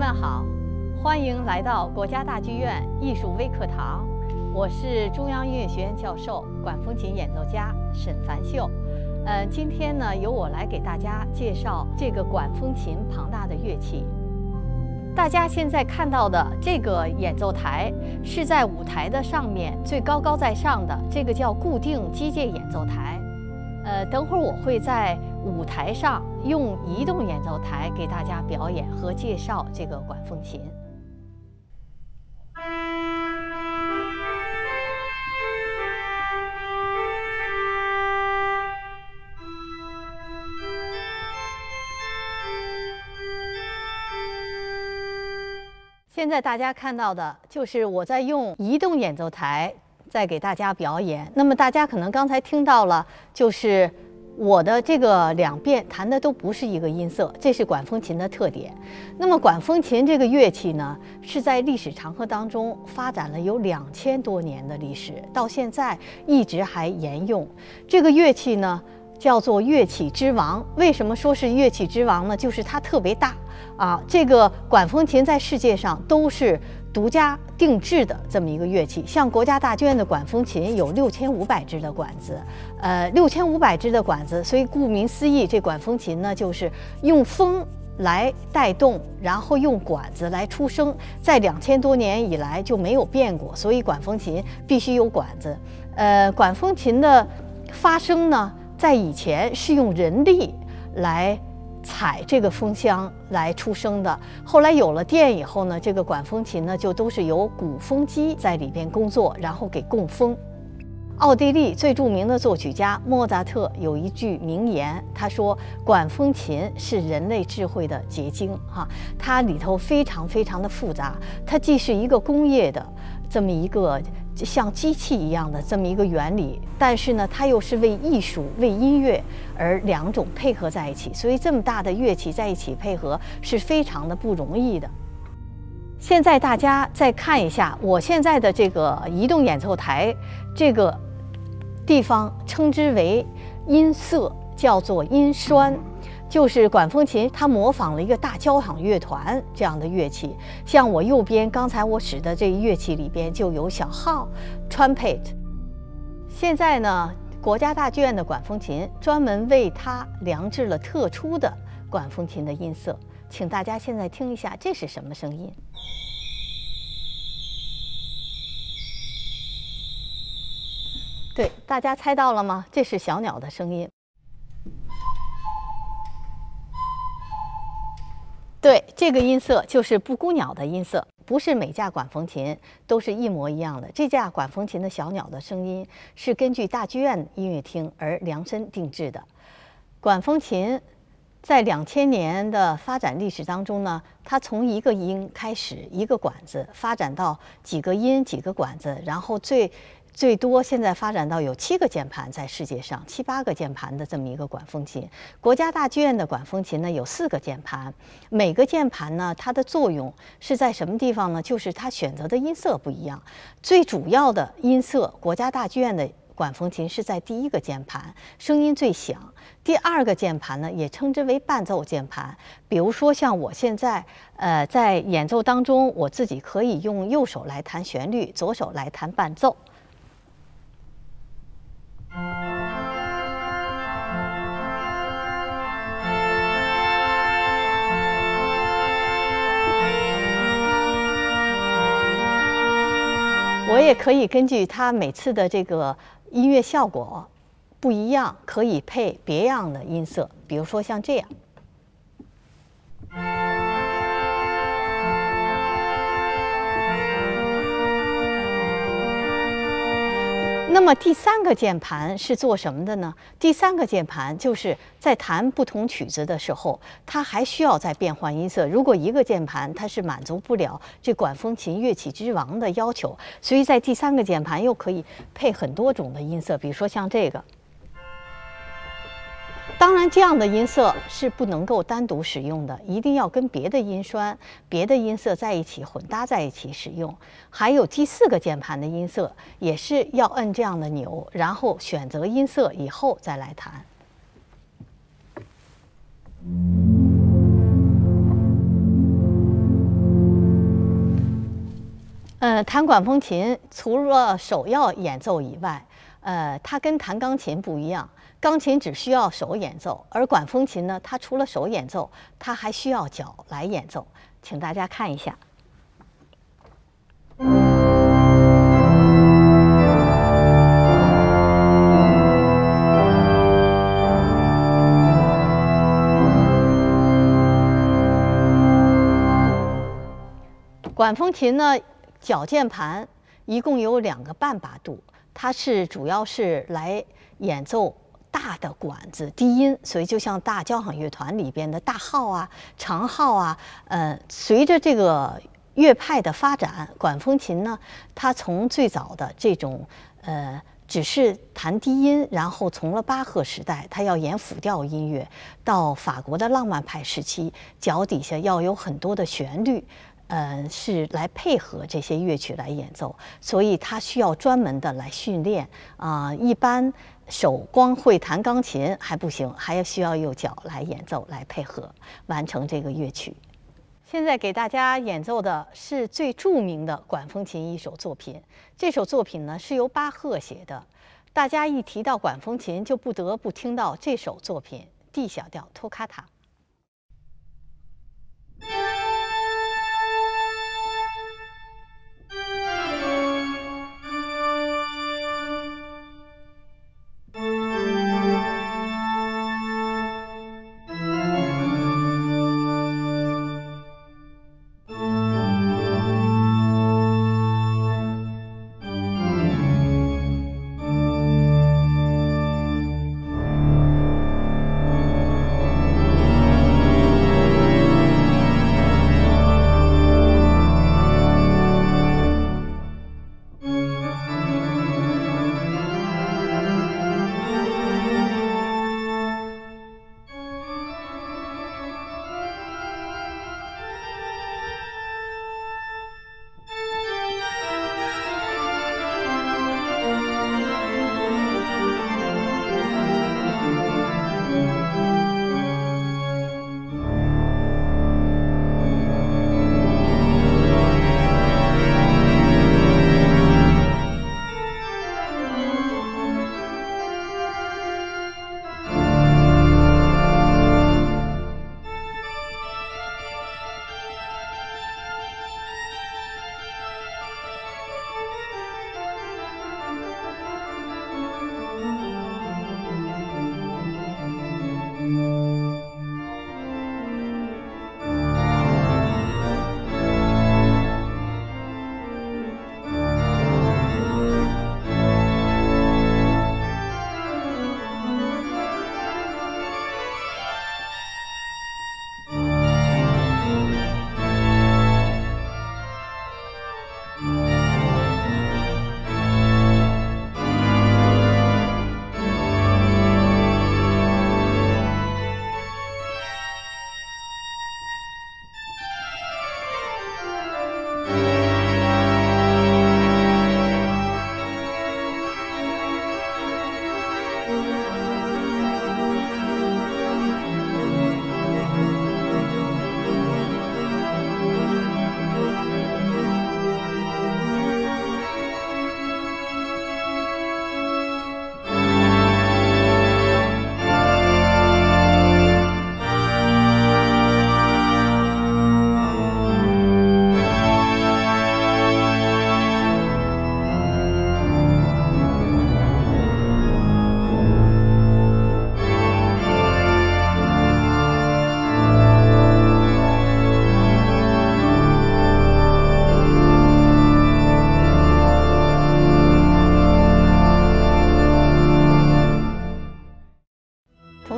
们好，欢迎来到国家大剧院艺术微课堂。我是中央音乐学院教授、管风琴演奏家沈凡秀。呃，今天呢，由我来给大家介绍这个管风琴庞大的乐器。大家现在看到的这个演奏台是在舞台的上面最高高在上的，这个叫固定机械演奏台。呃，等会儿我会在舞台上用移动演奏台给大家表演和介绍这个管风琴。现在大家看到的就是我在用移动演奏台在给大家表演。那么大家可能刚才听到了，就是我的这个两遍弹的都不是一个音色，这是管风琴的特点。那么管风琴这个乐器呢，是在历史长河当中发展了有两千多年的历史，到现在一直还沿用。这个乐器呢，叫做乐器之王。为什么说是乐器之王呢？就是它特别大。啊，这个管风琴在世界上都是独家定制的这么一个乐器。像国家大剧院的管风琴有六千五百支的管子，呃，六千五百支的管子，所以顾名思义，这管风琴呢就是用风来带动，然后用管子来出声，在两千多年以来就没有变过。所以管风琴必须有管子。呃，管风琴的发声呢，在以前是用人力来。踩这个风箱来出声的。后来有了电以后呢，这个管风琴呢就都是由鼓风机在里边工作，然后给供风。奥地利最著名的作曲家莫扎特有一句名言，他说：“管风琴是人类智慧的结晶。”哈，它里头非常非常的复杂，它既是一个工业的这么一个。像机器一样的这么一个原理，但是呢，它又是为艺术、为音乐而两种配合在一起，所以这么大的乐器在一起配合是非常的不容易的。现在大家再看一下，我现在的这个移动演奏台，这个地方称之为音色，叫做音栓。就是管风琴，它模仿了一个大交响乐团这样的乐器。像我右边刚才我使的这一乐器里边就有小号，trumpet。现在呢，国家大剧院的管风琴专门为它量制了特殊的管风琴的音色，请大家现在听一下，这是什么声音？对，大家猜到了吗？这是小鸟的声音。对，这个音色就是布谷鸟的音色，不是每架管风琴都是一模一样的。这架管风琴的小鸟的声音是根据大剧院音乐厅而量身定制的。管风琴在两千年的发展历史当中呢，它从一个音开始，一个管子发展到几个音、几个管子，然后最。最多现在发展到有七个键盘，在世界上七八个键盘的这么一个管风琴。国家大剧院的管风琴呢有四个键盘，每个键盘呢它的作用是在什么地方呢？就是它选择的音色不一样。最主要的音色，国家大剧院的管风琴是在第一个键盘，声音最响。第二个键盘呢也称之为伴奏键盘。比如说像我现在呃在演奏当中，我自己可以用右手来弹旋律，左手来弹伴奏。我也可以根据他每次的这个音乐效果不一样，可以配别样的音色，比如说像这样。那么第三个键盘是做什么的呢？第三个键盘就是在弹不同曲子的时候，它还需要再变换音色。如果一个键盘它是满足不了这管风琴乐器之王的要求，所以在第三个键盘又可以配很多种的音色，比如说像这个。当然，这样的音色是不能够单独使用的，一定要跟别的音栓、别的音色在一起混搭在一起使用。还有第四个键盘的音色，也是要摁这样的钮，然后选择音色以后再来弹。呃，弹管风琴除了首要演奏以外，呃，它跟弹钢琴不一样。钢琴只需要手演奏，而管风琴呢，它除了手演奏，它还需要脚来演奏。请大家看一下。管风琴呢，脚键盘一共有两个半把度，它是主要是来演奏大的管子低音，所以就像大交响乐团里边的大号啊、长号啊。呃，随着这个乐派的发展，管风琴呢，它从最早的这种呃只是弹低音，然后从了巴赫时代，它要演辅调音乐，到法国的浪漫派时期，脚底下要有很多的旋律。嗯，是来配合这些乐曲来演奏，所以他需要专门的来训练啊。一般手光会弹钢琴还不行，还要需要用脚来演奏来配合完成这个乐曲。现在给大家演奏的是最著名的管风琴一首作品，这首作品呢是由巴赫写的。大家一提到管风琴，就不得不听到这首作品 D 小调托卡塔。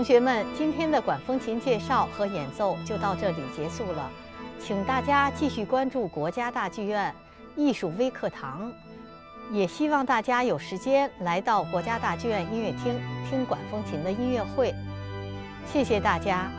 同学们，今天的管风琴介绍和演奏就到这里结束了，请大家继续关注国家大剧院艺术微课堂，也希望大家有时间来到国家大剧院音乐厅听管风琴的音乐会。谢谢大家。